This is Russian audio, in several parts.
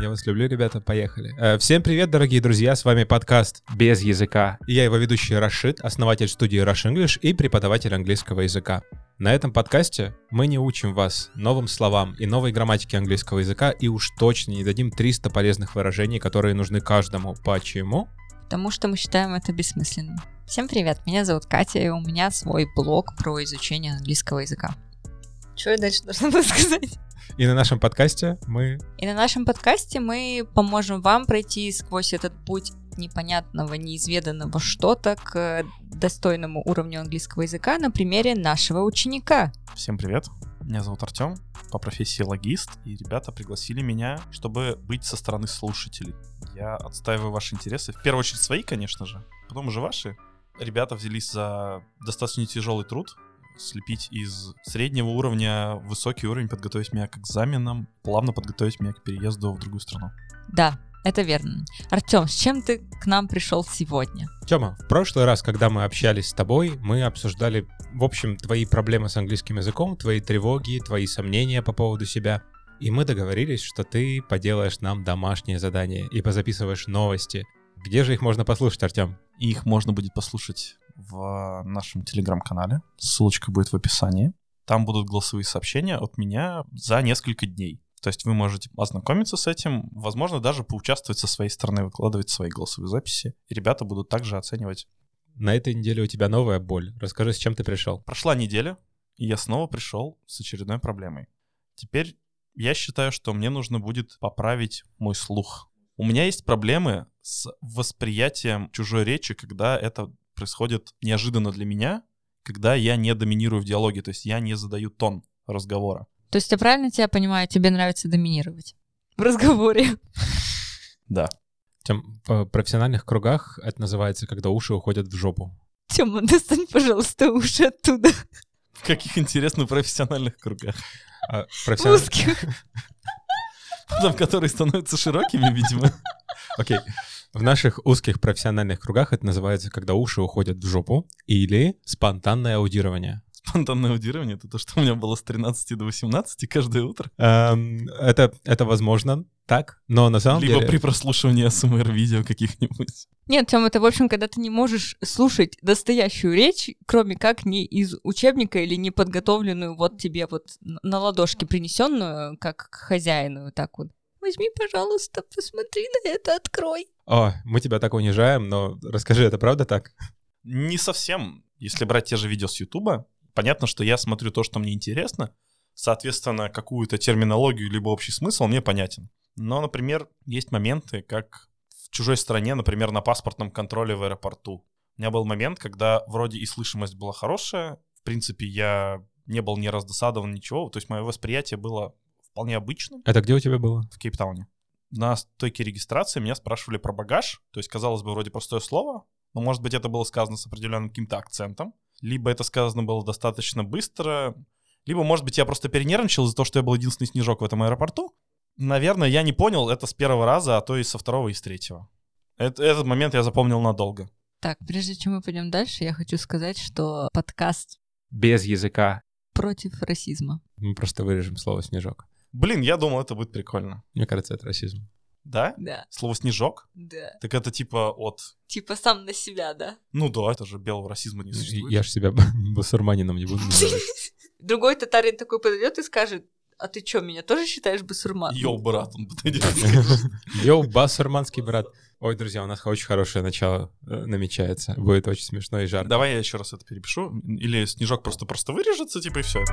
Я вас люблю, ребята, поехали. Э, Всем привет, дорогие друзья, с вами подкаст «Без языка». И я его ведущий Рашид, основатель студии Rush English и преподаватель английского языка. На этом подкасте мы не учим вас новым словам и новой грамматике английского языка и уж точно не дадим 300 полезных выражений, которые нужны каждому. Почему? Потому что мы считаем это бессмысленным. Всем привет, меня зовут Катя, и у меня свой блог про изучение английского языка. Что я дальше должна была сказать? И на нашем подкасте мы... И на нашем подкасте мы поможем вам пройти сквозь этот путь непонятного, неизведанного что-то к достойному уровню английского языка на примере нашего ученика. Всем привет, меня зовут Артем, по профессии логист, и ребята пригласили меня, чтобы быть со стороны слушателей. Я отстаиваю ваши интересы, в первую очередь свои, конечно же, потом уже ваши. Ребята взялись за достаточно тяжелый труд, слепить из среднего уровня высокий уровень, подготовить меня к экзаменам, плавно подготовить меня к переезду в другую страну. Да, это верно. Артем, с чем ты к нам пришел сегодня? Тёма, в прошлый раз, когда мы общались с тобой, мы обсуждали, в общем, твои проблемы с английским языком, твои тревоги, твои сомнения по поводу себя. И мы договорились, что ты поделаешь нам домашнее задание и позаписываешь новости. Где же их можно послушать, Артем? Их можно будет послушать в нашем телеграм-канале. Ссылочка будет в описании. Там будут голосовые сообщения от меня за несколько дней. То есть вы можете ознакомиться с этим, возможно, даже поучаствовать со своей стороны, выкладывать свои голосовые записи. И ребята будут также оценивать. На этой неделе у тебя новая боль. Расскажи, с чем ты пришел. Прошла неделя, и я снова пришел с очередной проблемой. Теперь я считаю, что мне нужно будет поправить мой слух. У меня есть проблемы с восприятием чужой речи, когда это происходит неожиданно для меня, когда я не доминирую в диалоге, то есть я не задаю тон разговора. То есть я правильно тебя понимаю, тебе нравится доминировать в разговоре? Да. Тем, в профессиональных кругах это называется, когда уши уходят в жопу. Тёма, достань, пожалуйста, уши оттуда. В каких интересных профессиональных кругах? А, профессиональ- Узких. Там, которые становятся широкими, видимо. Окей. В наших узких профессиональных кругах это называется, когда уши уходят в жопу, или спонтанное аудирование. Спонтанное аудирование — это то, что у меня было с 13 до 18 каждое утро. Эм, это, это возможно так, но на самом Либо деле... при прослушивании СМР-видео каких-нибудь. Нет, Тём, это, в общем, когда ты не можешь слушать настоящую речь, кроме как не из учебника или не подготовленную вот тебе вот на ладошке принесенную, как к хозяину, так вот. Возьми, пожалуйста, посмотри на это, открой. О, мы тебя так унижаем, но расскажи, это правда так? Не совсем. Если брать те же видео с Ютуба, понятно, что я смотрю то, что мне интересно, соответственно, какую-то терминологию либо общий смысл мне понятен. Но, например, есть моменты, как в чужой стране, например, на паспортном контроле в аэропорту. У меня был момент, когда вроде и слышимость была хорошая, в принципе, я не был ни раздосадован, ничего, то есть мое восприятие было вполне обычным Это где у тебя было? в Кейптауне. На стойке регистрации меня спрашивали про багаж, то есть, казалось бы, вроде простое слово, но, может быть, это было сказано с определенным каким-то акцентом, либо это сказано было достаточно быстро, либо, может быть, я просто перенервничал из-за того, что я был единственный снежок в этом аэропорту. Наверное, я не понял это с первого раза, а то и со второго, и с третьего. Эт- этот момент я запомнил надолго. Так, прежде чем мы пойдем дальше, я хочу сказать, что подкаст Без языка. против расизма. Мы просто вырежем слово «снежок». Блин, я думал, это будет прикольно. Мне кажется, это расизм. Да? Да, Слово «снежок»? да. Так это типа от... Типа сам на себя, да? Ну да, это же белого расизма не существует. Я же себя басурманином не буду называть. Другой татарин такой подойдет и скажет, а ты что, меня тоже считаешь басурман? Yo, брат, он подойдет. Yo, басурманский брат. Ой, друзья, у нас очень хорошее начало э, намечается. Будет очень смешно и жарко. Давай я еще раз это перепишу. Или снежок просто просто вырежется, типа, и все.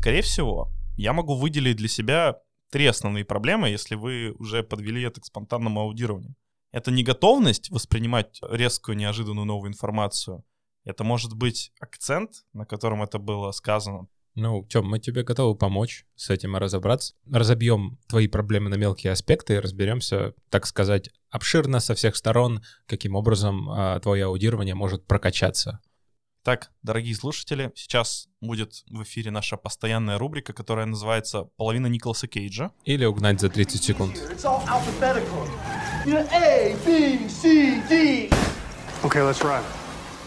Скорее всего, я могу выделить для себя три основные проблемы, если вы уже подвели это к спонтанному аудированию. Это неготовность воспринимать резкую, неожиданную новую информацию. Это может быть акцент, на котором это было сказано. Ну, Тём, мы тебе готовы помочь с этим разобраться. Разобьем твои проблемы на мелкие аспекты и разберемся, так сказать, обширно со всех сторон, каким образом а, твое аудирование может прокачаться. Так, дорогие слушатели, сейчас будет в эфире наша постоянная рубрика, которая называется «Половина Николаса Кейджа». Или угнать за 30 секунд. A, B, C, D. Okay, let's ride.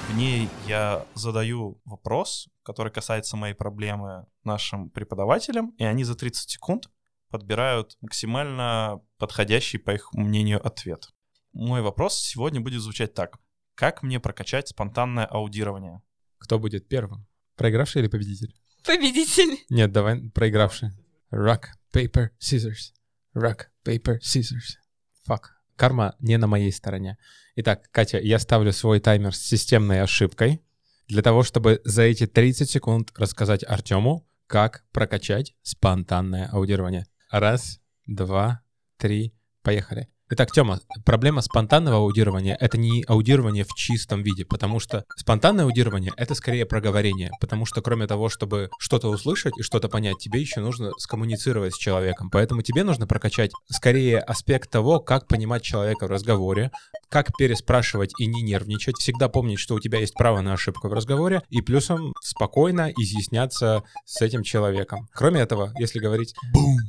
В ней я задаю вопрос, который касается моей проблемы нашим преподавателям, и они за 30 секунд подбирают максимально подходящий, по их мнению, ответ. Мой вопрос сегодня будет звучать так. Как мне прокачать спонтанное аудирование? Кто будет первым? Проигравший или победитель? Победитель. Нет, давай проигравший. Rock, paper, scissors. Rock, paper, scissors. Fuck. Карма не на моей стороне. Итак, Катя, я ставлю свой таймер с системной ошибкой для того, чтобы за эти 30 секунд рассказать Артему, как прокачать спонтанное аудирование. Раз, два, три, поехали. Итак, Тёма, проблема спонтанного аудирования — это не аудирование в чистом виде, потому что спонтанное аудирование — это скорее проговорение, потому что кроме того, чтобы что-то услышать и что-то понять, тебе еще нужно скоммуницировать с человеком. Поэтому тебе нужно прокачать скорее аспект того, как понимать человека в разговоре, как переспрашивать и не нервничать, всегда помнить, что у тебя есть право на ошибку в разговоре, и плюсом спокойно изъясняться с этим человеком. Кроме этого, если говорить «бум»,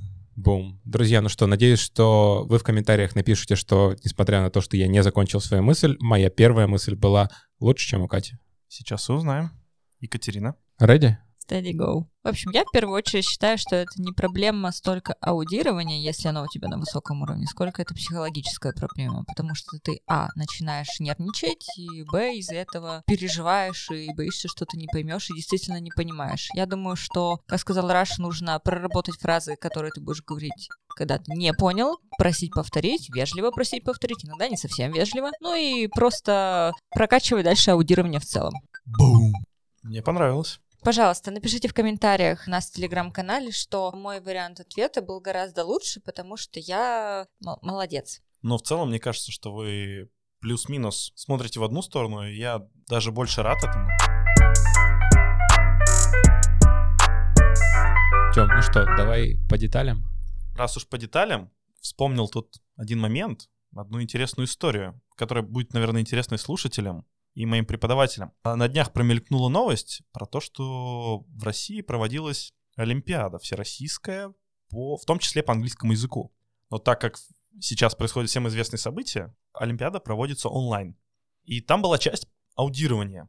Бум. Друзья, ну что, надеюсь, что вы в комментариях напишите, что, несмотря на то, что я не закончил свою мысль, моя первая мысль была лучше, чем у Кати. Сейчас узнаем. Екатерина. Ready? Steady go. В общем, я в первую очередь считаю, что это не проблема столько аудирования, если оно у тебя на высоком уровне, сколько это психологическая проблема, потому что ты, а, начинаешь нервничать, и, б, из-за этого переживаешь и боишься, что ты не поймешь и действительно не понимаешь. Я думаю, что, как сказал Раш, нужно проработать фразы, которые ты будешь говорить когда ты не понял, просить повторить, вежливо просить повторить, иногда не совсем вежливо, ну и просто прокачивать дальше аудирование в целом. Бум. Мне понравилось. Пожалуйста, напишите в комментариях у нас в телеграм-канале, что мой вариант ответа был гораздо лучше, потому что я м- молодец. Но в целом, мне кажется, что вы плюс-минус смотрите в одну сторону, и я даже больше рад этому. Тём, ну что, давай по деталям? Раз уж по деталям, вспомнил тут один момент, одну интересную историю, которая будет, наверное, интересной слушателям и моим преподавателям. А на днях промелькнула новость про то, что в России проводилась Олимпиада всероссийская, по, в том числе по английскому языку. Но так как сейчас происходят всем известные события, Олимпиада проводится онлайн. И там была часть аудирования.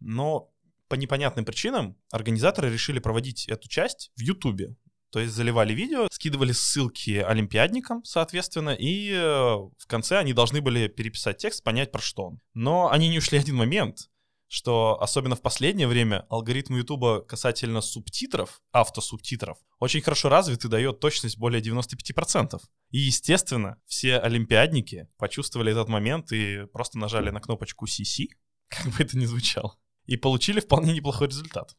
Но по непонятным причинам организаторы решили проводить эту часть в Ютубе. То есть заливали видео, скидывали ссылки олимпиадникам, соответственно, и э, в конце они должны были переписать текст, понять про что он. Но они не ушли один момент, что особенно в последнее время алгоритм Ютуба касательно субтитров, автосубтитров, очень хорошо развит и дает точность более 95%. И, естественно, все олимпиадники почувствовали этот момент и просто нажали на кнопочку CC, как бы это ни звучало, и получили вполне неплохой результат.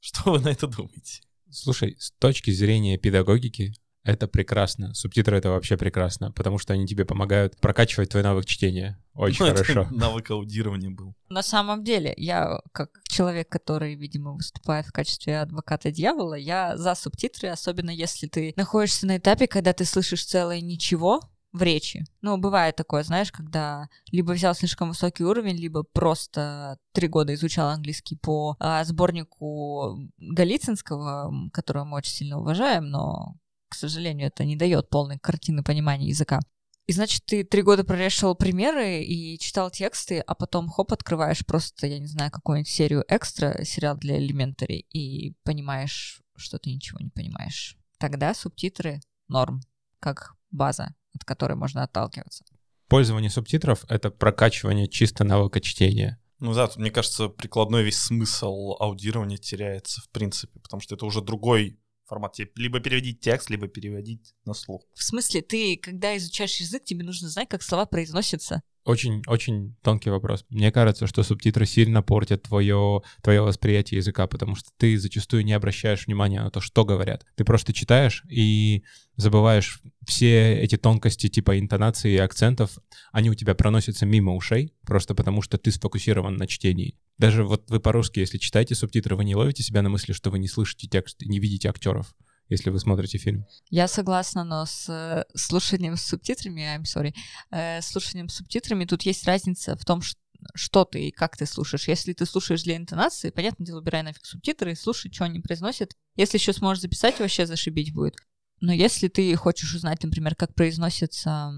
Что вы на это думаете? Слушай, с точки зрения педагогики, это прекрасно. Субтитры это вообще прекрасно, потому что они тебе помогают прокачивать твой навык чтения. Очень Ну, это хорошо. навык аудирования был. На самом деле, я как человек, который, видимо, выступает в качестве адвоката дьявола, я за субтитры, особенно если ты находишься на этапе, когда ты слышишь целое ничего в речи. Ну, бывает такое, знаешь, когда либо взял слишком высокий уровень, либо просто три года изучал английский по а, сборнику Голицынского, которого мы очень сильно уважаем, но, к сожалению, это не дает полной картины понимания языка. И значит, ты три года прорешивал примеры и читал тексты, а потом хоп, открываешь просто, я не знаю, какую-нибудь серию экстра, сериал для Elementary, и понимаешь, что ты ничего не понимаешь. Тогда субтитры норм, как база, от которой можно отталкиваться. Пользование субтитров — это прокачивание чисто навыка чтения. Ну да, тут, мне кажется, прикладной весь смысл аудирования теряется в принципе, потому что это уже другой формат. Тебе либо переводить текст, либо переводить на слух. В смысле, ты, когда изучаешь язык, тебе нужно знать, как слова произносятся. Очень-очень тонкий вопрос. Мне кажется, что субтитры сильно портят твое, твое восприятие языка, потому что ты зачастую не обращаешь внимания на то, что говорят. Ты просто читаешь и забываешь все эти тонкости типа интонации и акцентов. Они у тебя проносятся мимо ушей, просто потому что ты сфокусирован на чтении. Даже вот вы по-русски, если читаете субтитры, вы не ловите себя на мысли, что вы не слышите текст, не видите актеров, если вы смотрите фильм. Я согласна, но с э, слушанием с субтитрами, I'm sorry, э, слушанием с субтитрами тут есть разница в том, ш- что ты и как ты слушаешь. Если ты слушаешь для интонации, понятное дело, убирай нафиг субтитры и слушай, что они произносят. Если еще сможешь записать, вообще зашибить будет. Но если ты хочешь узнать, например, как произносятся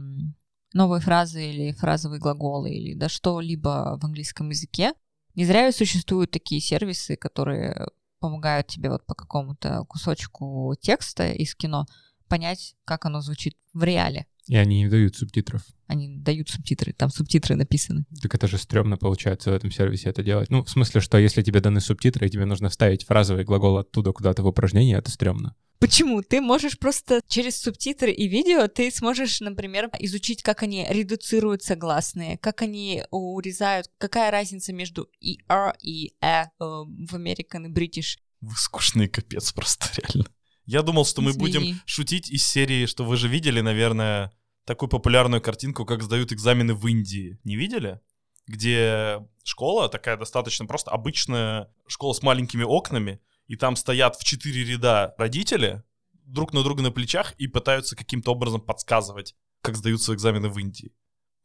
новые фразы или фразовые глаголы или да что-либо в английском языке, Не зря существуют такие сервисы, которые помогают тебе вот по какому-то кусочку текста из кино понять, как оно звучит в реале. И они не дают субтитров. Они дают субтитры, там субтитры написаны. Так это же стрёмно получается в этом сервисе это делать. Ну, в смысле, что если тебе даны субтитры, и тебе нужно вставить фразовый глагол оттуда куда-то в упражнение, это стрёмно. Почему? Ты можешь просто через субтитры и видео, ты сможешь, например, изучить, как они редуцируют согласные, как они урезают, какая разница между ER и э в American и British. Вы скучный капец просто, реально. Я думал, что мы Извини. будем шутить из серии, что вы же видели, наверное, такую популярную картинку, как сдают экзамены в Индии. Не видели? Где школа такая достаточно просто обычная школа с маленькими окнами, и там стоят в четыре ряда родители друг на друга на плечах и пытаются каким-то образом подсказывать, как сдаются экзамены в Индии.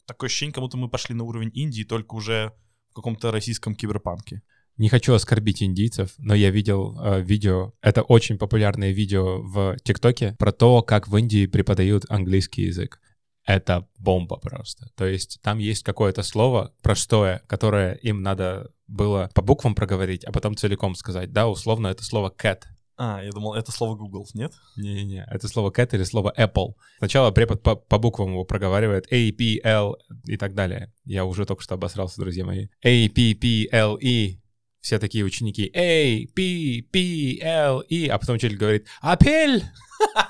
Такое ощущение, как будто мы пошли на уровень Индии, только уже в каком-то российском киберпанке. Не хочу оскорбить индийцев, но я видел э, видео, это очень популярное видео в ТикТоке про то, как в Индии преподают английский язык. Это бомба просто. То есть там есть какое-то слово простое, которое им надо было по буквам проговорить, а потом целиком сказать. Да, условно это слово cat. А, я думал, это слово Google, нет? Не-не-не, это слово cat или слово Apple. Сначала препод по, по буквам его проговаривает A, P, L и так далее. Я уже только что обосрался, друзья мои. A, P, P, L, E. Все такие ученики A, P, P, L, E. А потом учитель говорит «Апель!»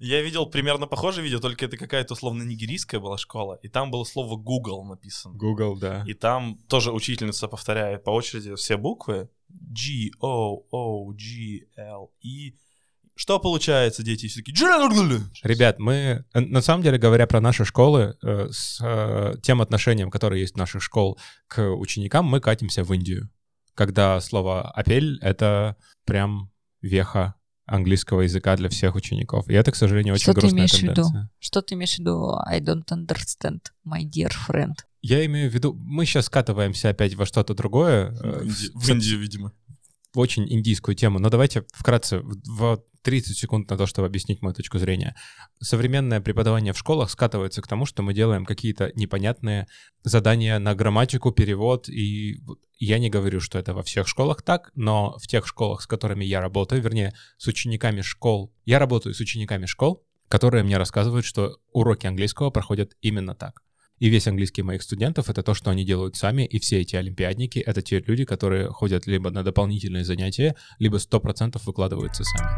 Я видел примерно похожее видео, только это какая-то условно нигерийская была школа, и там было слово Google написано. Google, да. И там тоже учительница повторяет по очереди все буквы. G, O, O, G, L, E. Что получается, дети? Все. «Джа-ля-ля-ля». Ребят, мы, э, на самом деле, говоря про наши школы, э, с э, тем отношением, которое есть в наших школ к ученикам, мы катимся в Индию. Когда слово «апель» — это прям веха английского языка для всех учеников. И это, к сожалению, очень Что ты грустная имеешь в виду? тенденция. Что ты имеешь в виду? I don't understand, my dear friend. Я имею в виду, мы сейчас скатываемся опять во что-то другое, э, В Инди- в- В Индию, видимо. Очень индийскую тему, но давайте вкратце в- в 30 секунд на то, чтобы объяснить мою точку зрения. Современное преподавание в школах скатывается к тому, что мы делаем какие-то непонятные задания на грамматику, перевод, и я не говорю, что это во всех школах так, но в тех школах, с которыми я работаю, вернее, с учениками школ, я работаю с учениками школ, которые мне рассказывают, что уроки английского проходят именно так. И весь английский моих студентов — это то, что они делают сами, и все эти олимпиадники — это те люди, которые ходят либо на дополнительные занятия, либо 100% выкладываются сами.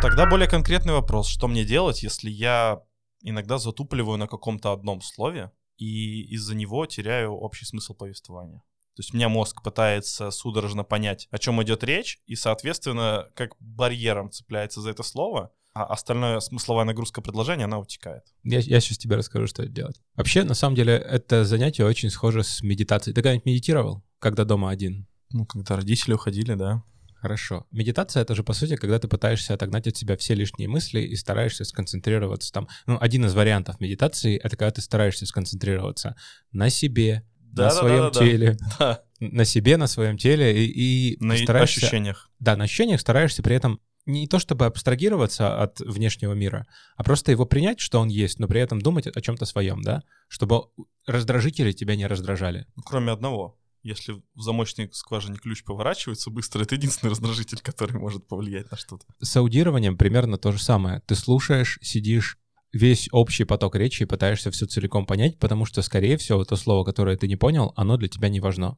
Тогда более конкретный вопрос. Что мне делать, если я иногда затупливаю на каком-то одном слове и из-за него теряю общий смысл повествования? То есть у меня мозг пытается судорожно понять, о чем идет речь, и, соответственно, как барьером цепляется за это слово, а остальное смысловая нагрузка предложения, она утекает. Я, я сейчас тебе расскажу, что делать. Вообще, на самом деле, это занятие очень схоже с медитацией. Ты когда-нибудь медитировал, когда дома один? Ну, когда родители уходили, да. Хорошо. Медитация — это же, по сути, когда ты пытаешься отогнать от себя все лишние мысли и стараешься сконцентрироваться там. Ну, один из вариантов медитации — это когда ты стараешься сконцентрироваться на себе, на своем Да-да-да-да-да. теле, Да, на себе, на своем теле, и, и на стараешься... ощущениях. Да, на ощущениях стараешься при этом не то чтобы абстрагироваться от внешнего мира, а просто его принять, что он есть, но при этом думать о чем-то своем, да? Чтобы раздражители тебя не раздражали. Ну, кроме одного. Если в замочной скважине ключ поворачивается быстро, это единственный раздражитель, который может повлиять на что-то. С аудированием примерно то же самое. Ты слушаешь, сидишь, весь общий поток речи и пытаешься все целиком понять, потому что, скорее всего, то слово, которое ты не понял, оно для тебя не важно.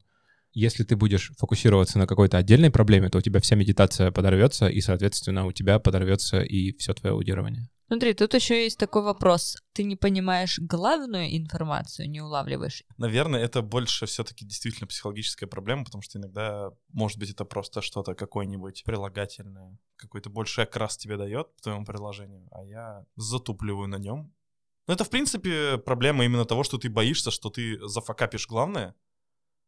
Если ты будешь фокусироваться на какой-то отдельной проблеме, то у тебя вся медитация подорвется, и, соответственно, у тебя подорвется и все твое аудирование. Смотри, тут еще есть такой вопрос. Ты не понимаешь главную информацию, не улавливаешь. Наверное, это больше все-таки действительно психологическая проблема, потому что иногда, может быть, это просто что-то какое-нибудь прилагательное, какой-то больший окрас тебе дает по твоему приложению, а я затупливаю на нем. Но это, в принципе, проблема именно того, что ты боишься, что ты зафакапишь главное,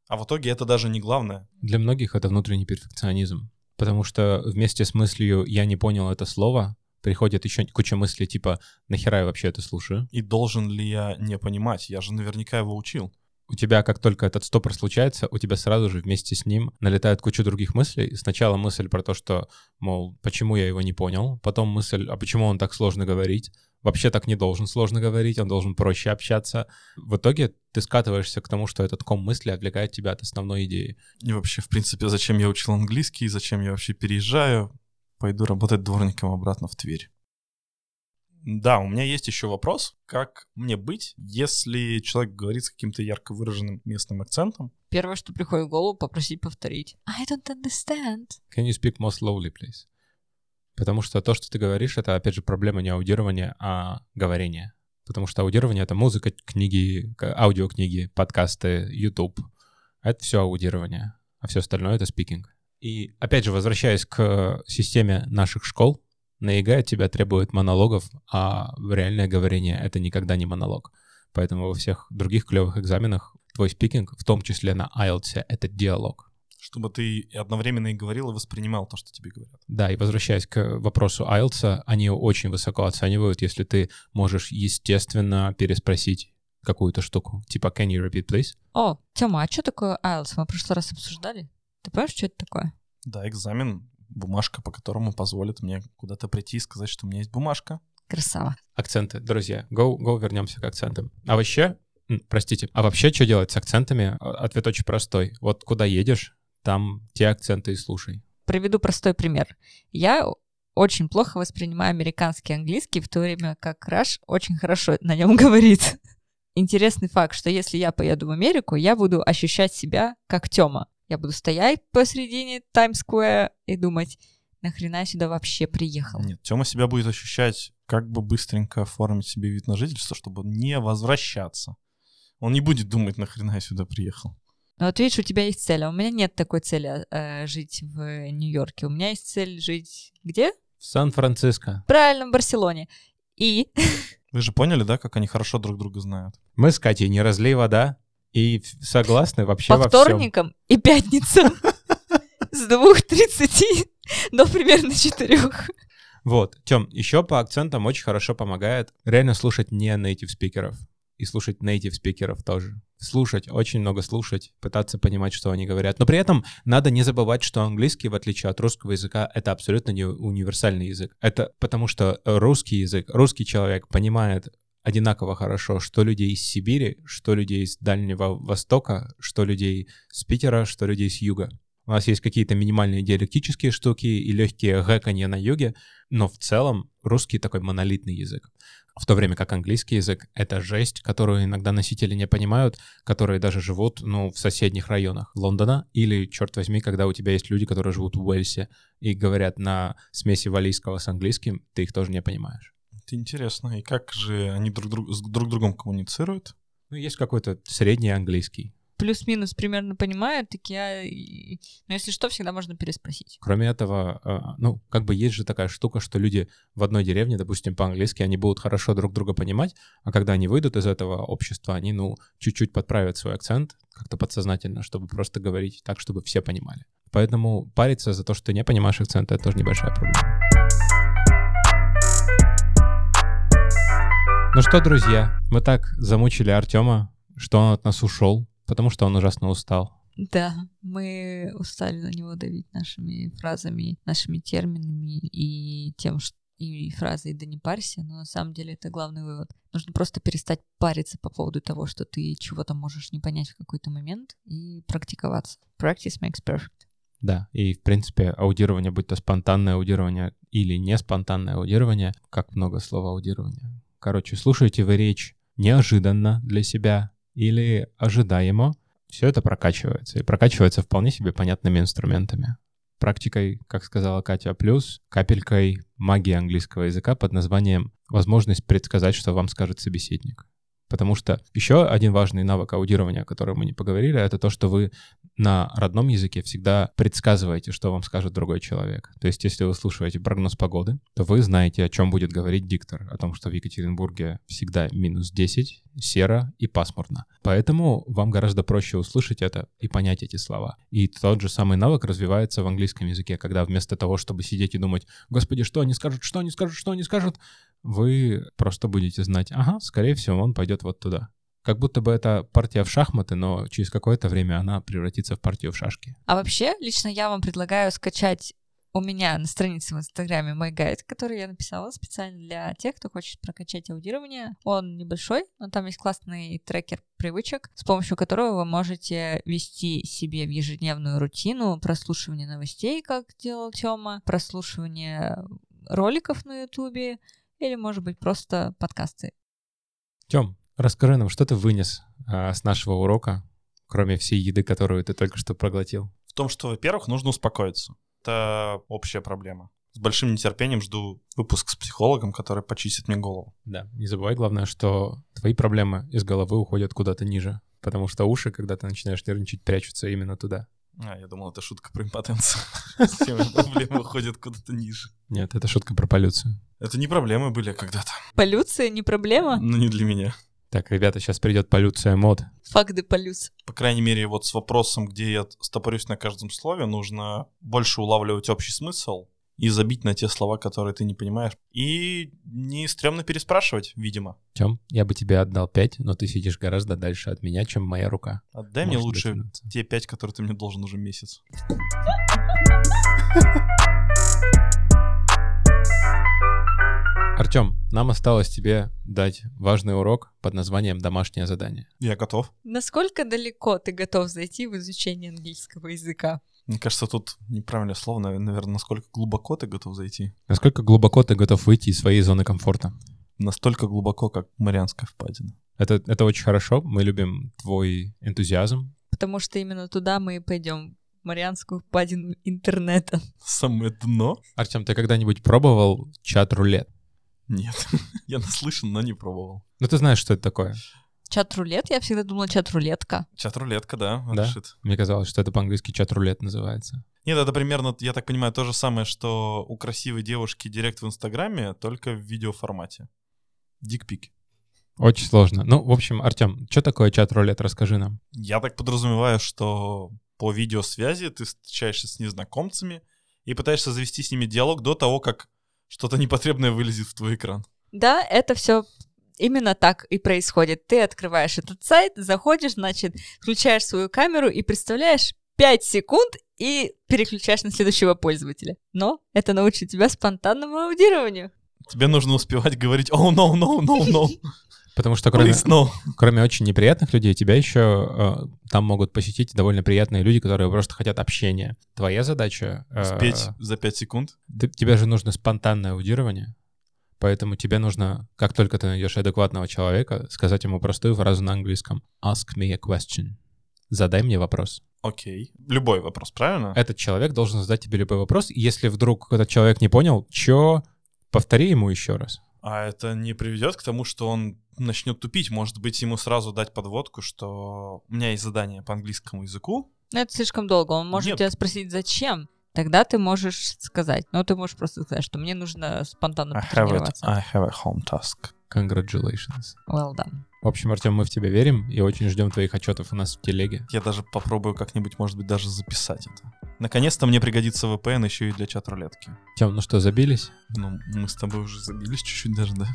а в итоге это даже не главное. Для многих это внутренний перфекционизм, потому что вместе с мыслью «я не понял это слово» приходит еще куча мыслей типа «нахера я вообще это слушаю?» И должен ли я не понимать? Я же наверняка его учил. у тебя, как только этот стопор случается, у тебя сразу же вместе с ним налетает куча других мыслей. Сначала мысль про то, что, мол, почему я его не понял, потом мысль, а почему он так сложно говорить, вообще так не должен сложно говорить, он должен проще общаться. В итоге ты скатываешься к тому, что этот ком мысли отвлекает тебя от основной идеи. И вообще, в принципе, зачем я учил английский, зачем я вообще переезжаю, пойду работать дворником обратно в Тверь. Да, у меня есть еще вопрос, как мне быть, если человек говорит с каким-то ярко выраженным местным акцентом? Первое, что приходит в голову, попросить повторить. I don't understand. Can you speak more slowly, please? Потому что то, что ты говоришь, это, опять же, проблема не аудирования, а говорения. Потому что аудирование — это музыка, книги, аудиокниги, подкасты, YouTube. Это все аудирование, а все остальное — это speaking. И, опять же, возвращаясь к системе наших школ, на ЕГЭ от тебя требует монологов, а реальное говорение — это никогда не монолог. Поэтому во всех других клевых экзаменах твой speaking, в том числе на IELTS, это диалог. Чтобы ты одновременно и говорил, и воспринимал то, что тебе говорят. Да, и возвращаясь к вопросу IELTS, они очень высоко оценивают, если ты можешь, естественно, переспросить какую-то штуку. Типа, can you repeat, please? О, Тёма, а что такое IELTS? Мы в прошлый раз обсуждали. Ты понимаешь, что это такое? Да, экзамен бумажка, по которому позволит мне куда-то прийти и сказать, что у меня есть бумажка. Красава. Акценты, друзья. Go, go вернемся к акцентам. А вообще, простите, а вообще что делать с акцентами? Ответ очень простой. Вот куда едешь, там те акценты и слушай. Приведу простой пример. Я очень плохо воспринимаю американский английский, в то время как Раш очень хорошо на нем говорит. Интересный факт, что если я поеду в Америку, я буду ощущать себя как Тёма. Я буду стоять посредине Таймс-сквера и думать, нахрена я сюда вообще приехал? Нет, Тёма себя будет ощущать, как бы быстренько оформить себе вид на жительство, чтобы не возвращаться. Он не будет думать, нахрена я сюда приехал. Ну вот видишь, у тебя есть цель, а у меня нет такой цели э, жить в Нью-Йорке. У меня есть цель жить где? В Сан-Франциско. Правильно, в Барселоне. И... Вы же поняли, да, как они хорошо друг друга знают? Мы с Катей не разлей вода, и согласны вообще По во вторникам всем. и пятницам с 2.30 до примерно 4. Вот, Тём, еще по акцентам очень хорошо помогает реально слушать не native спикеров и слушать native спикеров тоже. Слушать, очень много слушать, пытаться понимать, что они говорят. Но при этом надо не забывать, что английский, в отличие от русского языка, это абсолютно не универсальный язык. Это потому что русский язык, русский человек понимает одинаково хорошо, что людей из Сибири, что людей из Дальнего Востока, что людей с Питера, что людей с Юга. У нас есть какие-то минимальные диалектические штуки и легкие гэканье на юге, но в целом русский такой монолитный язык. В то время как английский язык — это жесть, которую иногда носители не понимают, которые даже живут, ну, в соседних районах Лондона, или, черт возьми, когда у тебя есть люди, которые живут в Уэльсе и говорят на смеси валийского с английским, ты их тоже не понимаешь. Это интересно. И как же они друг, друг, с друг другом коммуницируют? Ну, есть какой-то средний английский. Плюс-минус примерно понимают, так я... Но если что, всегда можно переспросить. Кроме этого, а, ну, как бы есть же такая штука, что люди в одной деревне, допустим, по-английски, они будут хорошо друг друга понимать, а когда они выйдут из этого общества, они, ну, чуть-чуть подправят свой акцент, как-то подсознательно, чтобы просто говорить так, чтобы все понимали. Поэтому париться за то, что ты не понимаешь акцент, это тоже небольшая проблема. Ну что, друзья, мы так замучили Артема, что он от нас ушел, потому что он ужасно устал. Да, мы устали на него давить нашими фразами, нашими терминами и тем, что и фразой «да не парься», но на самом деле это главный вывод. Нужно просто перестать париться по поводу того, что ты чего-то можешь не понять в какой-то момент и практиковаться. Practice makes perfect. Да, и в принципе аудирование, будь то спонтанное аудирование или не спонтанное аудирование, как много слова аудирования, Короче, слушаете вы речь неожиданно для себя или ожидаемо, все это прокачивается. И прокачивается вполне себе понятными инструментами. Практикой, как сказала Катя, плюс капелькой магии английского языка под названием возможность предсказать, что вам скажет собеседник. Потому что еще один важный навык аудирования, о котором мы не поговорили, это то, что вы на родном языке всегда предсказываете, что вам скажет другой человек. То есть, если вы слушаете прогноз погоды, то вы знаете, о чем будет говорить диктор. О том, что в Екатеринбурге всегда минус 10, серо и пасмурно. Поэтому вам гораздо проще услышать это и понять эти слова. И тот же самый навык развивается в английском языке, когда вместо того, чтобы сидеть и думать, господи, что они скажут, что они скажут, что они скажут, вы просто будете знать, ага, скорее всего, он пойдет вот туда. Как будто бы это партия в шахматы, но через какое-то время она превратится в партию в шашки. А вообще, лично я вам предлагаю скачать у меня на странице в Инстаграме мой гайд, который я написала специально для тех, кто хочет прокачать аудирование. Он небольшой, но там есть классный трекер привычек, с помощью которого вы можете вести себе в ежедневную рутину прослушивание новостей, как делал Тёма, прослушивание роликов на Ютубе или, может быть, просто подкасты. Тём, расскажи нам, что ты вынес а, с нашего урока, кроме всей еды, которую ты только что проглотил? В том, что, во-первых, нужно успокоиться. Это общая проблема. С большим нетерпением жду выпуск с психологом, который почистит мне голову. Да, не забывай, главное, что твои проблемы из головы уходят куда-то ниже, потому что уши, когда ты начинаешь нервничать, прячутся именно туда. А, я думал, это шутка про импотенцию. Все проблемы уходят куда-то ниже. Нет, это шутка про полюцию. Это не проблемы были когда-то. Полюция не проблема? Ну, не для меня. Так, ребята, сейчас придет полюция мод. Факт де полюс. По крайней мере, вот с вопросом, где я стопорюсь на каждом слове, нужно больше улавливать общий смысл и забить на те слова, которые ты не понимаешь. И не стрёмно переспрашивать, видимо. Тём, я бы тебе отдал 5, но ты сидишь гораздо дальше от меня, чем моя рука. Отдай мне Может лучше дотянуться. те пять, которые ты мне должен уже месяц. Артём, нам осталось тебе дать важный урок под названием «Домашнее задание». Я готов. Насколько далеко ты готов зайти в изучение английского языка? Мне кажется, тут неправильное слово, наверное, насколько глубоко ты готов зайти. Насколько глубоко ты готов выйти из своей зоны комфорта? Настолько глубоко, как Марианская впадина. Это, это очень хорошо, мы любим твой энтузиазм. Потому что именно туда мы и пойдем. Марианскую впадину интернета. Самое дно? Артём, ты когда-нибудь пробовал чат-рулет? Нет. Я наслышан, но не пробовал. Ну ты знаешь, что это такое. Чат-рулет? Я всегда думала чат-рулетка. Чат-рулетка, да, Да? решит. Мне казалось, что это по-английски чат-рулет называется. Нет, это примерно, я так понимаю, то же самое, что у красивой девушки директ в Инстаграме, только в видеоформате. Дикпики. Очень сложно. Ну, в общем, Артём, что такое чат-рулет? Расскажи нам. Я так подразумеваю, что по видеосвязи ты встречаешься с незнакомцами и пытаешься завести с ними диалог до того, как что-то непотребное вылезет в твой экран. Да, это все именно так и происходит. Ты открываешь этот сайт, заходишь, значит, включаешь свою камеру и представляешь 5 секунд и переключаешь на следующего пользователя. Но это научит тебя спонтанному аудированию. Тебе нужно успевать говорить «Oh, no, no, no, no, Потому что кроме, please, no». кроме очень неприятных людей, тебя еще э, там могут посетить довольно приятные люди, которые просто хотят общения. Твоя задача... э, Спеть за 5 секунд. ты- тебе же нужно спонтанное аудирование, поэтому тебе нужно, как только ты найдешь адекватного человека, сказать ему простую фразу на английском «Ask me a question». Задай мне вопрос. Окей. Любой вопрос, правильно? Этот человек должен задать тебе любой вопрос. и Если вдруг этот человек не понял, чё, повтори ему еще раз. А это не приведет к тому, что он начнет тупить. Может быть, ему сразу дать подводку, что у меня есть задание по английскому языку. Но это слишком долго. Он может Нет. тебя спросить, зачем. Тогда ты можешь сказать. Но ты можешь просто сказать, что мне нужно спонтанно потренироваться. I have a home task. Congratulations. Well done. В общем, Артем, мы в тебя верим и очень ждем твоих отчетов у нас в телеге. Я даже попробую как-нибудь, может быть, даже записать это. Наконец-то мне пригодится VPN еще и для чат-рулетки. Тем, ну что, забились? Ну, мы с тобой уже забились чуть-чуть даже, да?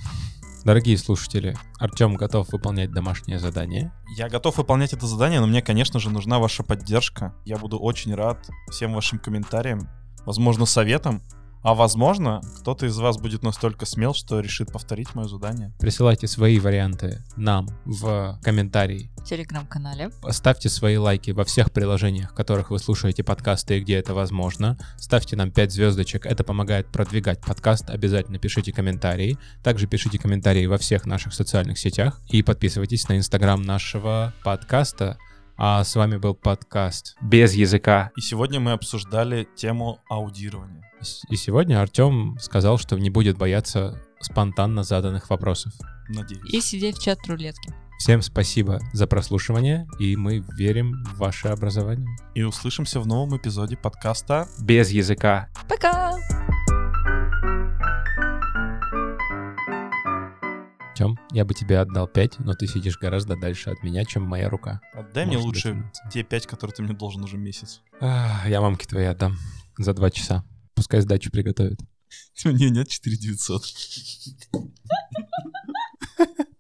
Дорогие слушатели, Артем готов выполнять домашнее задание. Я готов выполнять это задание, но мне, конечно же, нужна ваша поддержка. Я буду очень рад всем вашим комментариям, возможно, советам, а возможно, кто-то из вас будет настолько смел, что решит повторить мое задание. Присылайте свои варианты нам в комментарии. В телеграм-канале. Ставьте свои лайки во всех приложениях, в которых вы слушаете подкасты и где это возможно. Ставьте нам 5 звездочек, это помогает продвигать подкаст. Обязательно пишите комментарии. Также пишите комментарии во всех наших социальных сетях. И подписывайтесь на инстаграм нашего подкаста. А с вами был подкаст «Без языка». И сегодня мы обсуждали тему аудирования. И сегодня Артем сказал, что не будет бояться спонтанно заданных вопросов. Надеюсь. И сидеть в чат-рулетке. Всем спасибо за прослушивание, и мы верим в ваше образование. И услышимся в новом эпизоде подкаста Без языка. Пока! Тем, я бы тебе отдал 5, но ты сидишь гораздо дальше от меня, чем моя рука. Отдай мне лучше дотянуться. те пять, которые ты мне должен уже месяц. Я мамке твоей отдам за 2 часа. Пускай сдачу приготовит. У нее нет 4900.